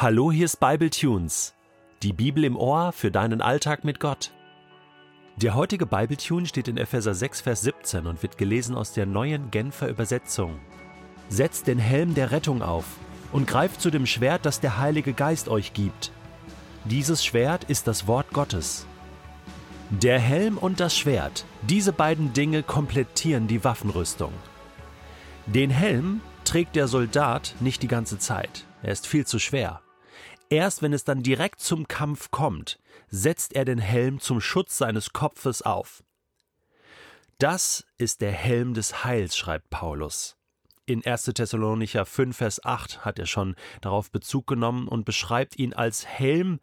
Hallo, hier ist Bible Tunes, die Bibel im Ohr für deinen Alltag mit Gott. Der heutige Bible Tune steht in Epheser 6, Vers 17 und wird gelesen aus der neuen Genfer Übersetzung. Setzt den Helm der Rettung auf und greift zu dem Schwert, das der Heilige Geist euch gibt. Dieses Schwert ist das Wort Gottes. Der Helm und das Schwert, diese beiden Dinge komplettieren die Waffenrüstung. Den Helm trägt der Soldat nicht die ganze Zeit, er ist viel zu schwer. Erst wenn es dann direkt zum Kampf kommt, setzt er den Helm zum Schutz seines Kopfes auf. Das ist der Helm des Heils, schreibt Paulus. In 1. Thessalonicher 5, Vers 8 hat er schon darauf Bezug genommen und beschreibt ihn als Helm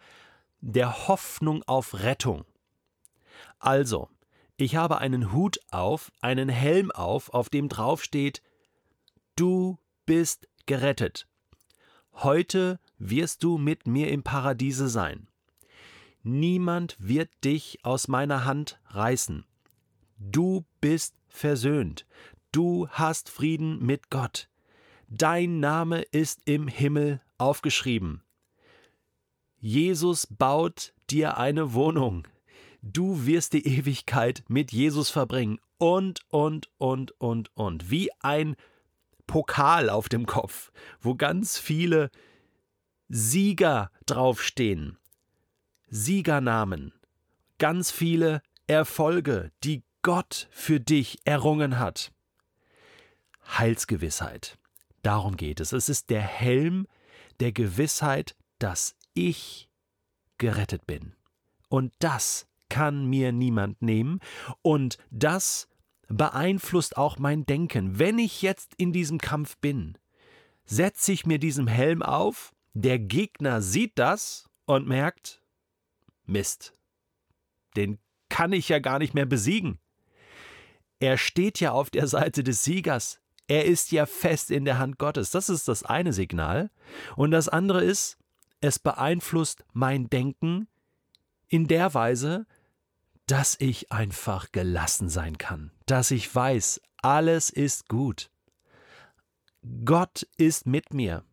der Hoffnung auf Rettung. Also, ich habe einen Hut auf, einen Helm auf, auf dem drauf steht, du bist gerettet. Heute wirst du mit mir im Paradiese sein. Niemand wird dich aus meiner Hand reißen. Du bist versöhnt. Du hast Frieden mit Gott. Dein Name ist im Himmel aufgeschrieben. Jesus baut dir eine Wohnung. Du wirst die Ewigkeit mit Jesus verbringen. Und, und, und, und, und. Wie ein Pokal auf dem Kopf, wo ganz viele Sieger draufstehen. Siegernamen. Ganz viele Erfolge, die Gott für dich errungen hat. Heilsgewissheit. Darum geht es. Es ist der Helm der Gewissheit, dass ich gerettet bin. Und das kann mir niemand nehmen. Und das beeinflusst auch mein Denken. Wenn ich jetzt in diesem Kampf bin, setze ich mir diesen Helm auf, der Gegner sieht das und merkt, Mist, den kann ich ja gar nicht mehr besiegen. Er steht ja auf der Seite des Siegers. Er ist ja fest in der Hand Gottes. Das ist das eine Signal. Und das andere ist, es beeinflusst mein Denken in der Weise, dass ich einfach gelassen sein kann, dass ich weiß, alles ist gut. Gott ist mit mir.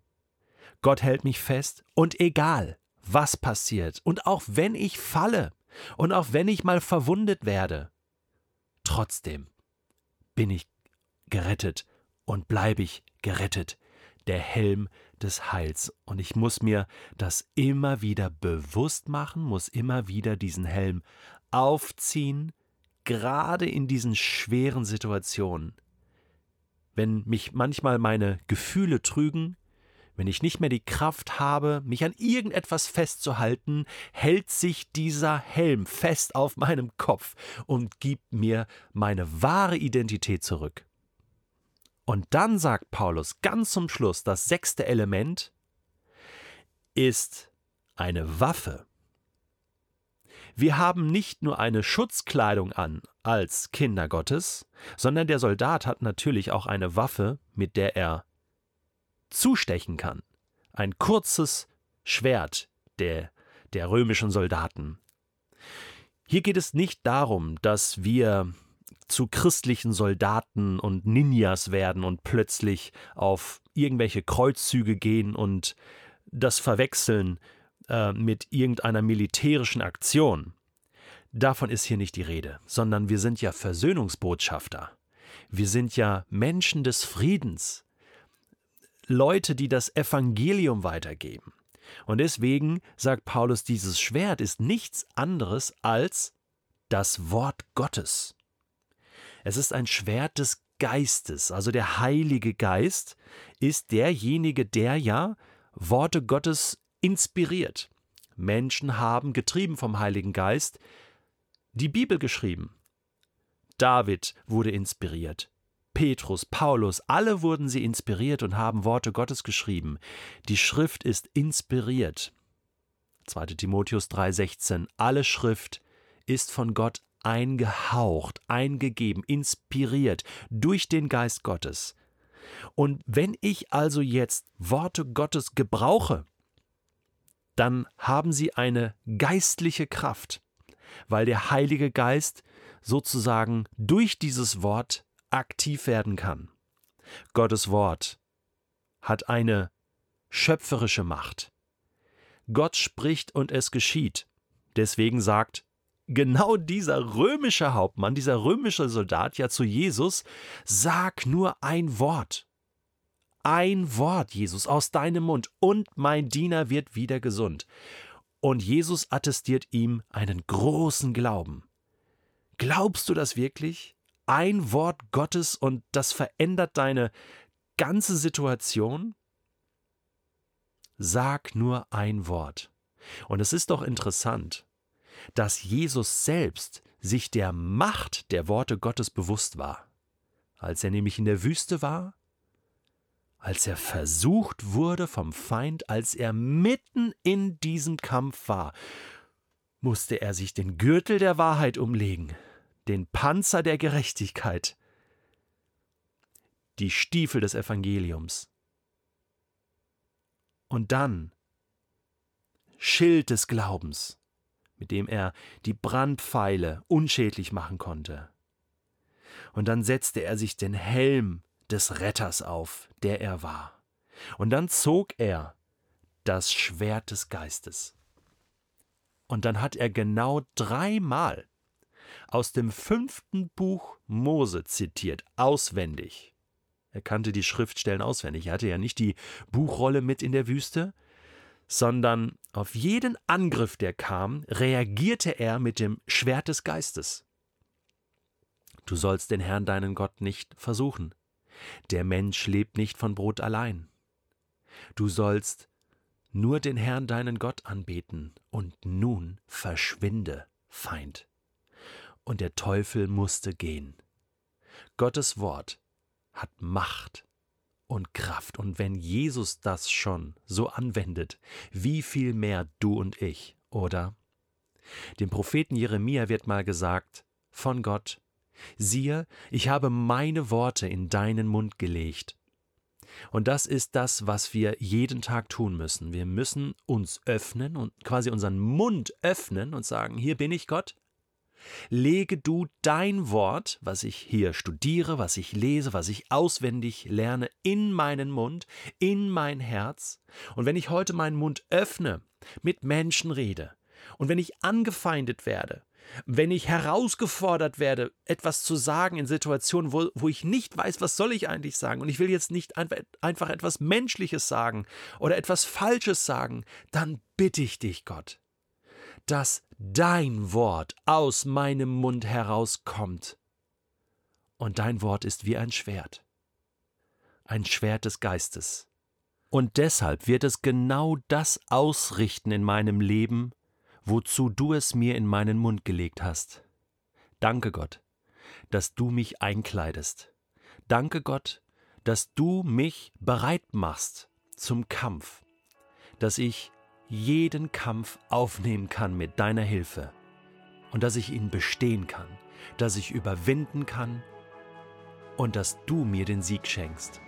Gott hält mich fest und egal, was passiert und auch wenn ich falle und auch wenn ich mal verwundet werde, trotzdem bin ich gerettet und bleibe ich gerettet. Der Helm des Heils. Und ich muss mir das immer wieder bewusst machen, muss immer wieder diesen Helm aufziehen, gerade in diesen schweren Situationen. Wenn mich manchmal meine Gefühle trügen, wenn ich nicht mehr die Kraft habe, mich an irgendetwas festzuhalten, hält sich dieser Helm fest auf meinem Kopf und gibt mir meine wahre Identität zurück. Und dann sagt Paulus ganz zum Schluss, das sechste Element ist eine Waffe. Wir haben nicht nur eine Schutzkleidung an als Kinder Gottes, sondern der Soldat hat natürlich auch eine Waffe, mit der er zustechen kann. Ein kurzes Schwert der, der römischen Soldaten. Hier geht es nicht darum, dass wir zu christlichen Soldaten und Ninjas werden und plötzlich auf irgendwelche Kreuzzüge gehen und das verwechseln äh, mit irgendeiner militärischen Aktion. Davon ist hier nicht die Rede, sondern wir sind ja Versöhnungsbotschafter. Wir sind ja Menschen des Friedens. Leute, die das Evangelium weitergeben. Und deswegen sagt Paulus, dieses Schwert ist nichts anderes als das Wort Gottes. Es ist ein Schwert des Geistes, also der Heilige Geist ist derjenige, der ja Worte Gottes inspiriert. Menschen haben, getrieben vom Heiligen Geist, die Bibel geschrieben. David wurde inspiriert. Petrus, Paulus, alle wurden sie inspiriert und haben Worte Gottes geschrieben. Die Schrift ist inspiriert. 2. Timotheus 3,16 Alle Schrift ist von Gott eingehaucht, eingegeben, inspiriert durch den Geist Gottes. Und wenn ich also jetzt Worte Gottes gebrauche, dann haben sie eine geistliche Kraft, weil der Heilige Geist sozusagen durch dieses Wort aktiv werden kann. Gottes Wort hat eine schöpferische Macht. Gott spricht und es geschieht. Deswegen sagt genau dieser römische Hauptmann, dieser römische Soldat ja zu Jesus, sag nur ein Wort. Ein Wort, Jesus, aus deinem Mund, und mein Diener wird wieder gesund. Und Jesus attestiert ihm einen großen Glauben. Glaubst du das wirklich? Ein Wort Gottes und das verändert deine ganze Situation? Sag nur ein Wort. Und es ist doch interessant, dass Jesus selbst sich der Macht der Worte Gottes bewusst war. Als er nämlich in der Wüste war, als er versucht wurde vom Feind, als er mitten in diesem Kampf war, musste er sich den Gürtel der Wahrheit umlegen, den Panzer der Gerechtigkeit, die Stiefel des Evangeliums. Und dann Schild des Glaubens, mit dem er die Brandpfeile unschädlich machen konnte. Und dann setzte er sich den Helm des Retters auf, der er war. Und dann zog er das Schwert des Geistes. Und dann hat er genau dreimal aus dem fünften Buch Mose zitiert, auswendig. Er kannte die Schriftstellen auswendig. Er hatte ja nicht die Buchrolle mit in der Wüste, sondern auf jeden Angriff, der kam, reagierte er mit dem Schwert des Geistes. Du sollst den Herrn deinen Gott nicht versuchen. Der Mensch lebt nicht von Brot allein. Du sollst nur den Herrn deinen Gott anbeten, und nun verschwinde, Feind. Und der Teufel musste gehen. Gottes Wort hat Macht und Kraft. Und wenn Jesus das schon so anwendet, wie viel mehr du und ich, oder? Dem Propheten Jeremia wird mal gesagt von Gott, siehe, ich habe meine Worte in deinen Mund gelegt. Und das ist das, was wir jeden Tag tun müssen. Wir müssen uns öffnen und quasi unseren Mund öffnen und sagen, hier bin ich Gott, lege du dein Wort, was ich hier studiere, was ich lese, was ich auswendig lerne, in meinen Mund, in mein Herz. Und wenn ich heute meinen Mund öffne, mit Menschen rede, und wenn ich angefeindet werde, wenn ich herausgefordert werde, etwas zu sagen in Situationen, wo, wo ich nicht weiß, was soll ich eigentlich sagen, und ich will jetzt nicht einfach etwas Menschliches sagen oder etwas Falsches sagen, dann bitte ich dich, Gott, dass dein Wort aus meinem Mund herauskommt. Und dein Wort ist wie ein Schwert, ein Schwert des Geistes. Und deshalb wird es genau das ausrichten in meinem Leben, wozu du es mir in meinen Mund gelegt hast. Danke Gott, dass du mich einkleidest. Danke Gott, dass du mich bereit machst zum Kampf, dass ich jeden Kampf aufnehmen kann mit deiner Hilfe und dass ich ihn bestehen kann, dass ich überwinden kann und dass du mir den Sieg schenkst.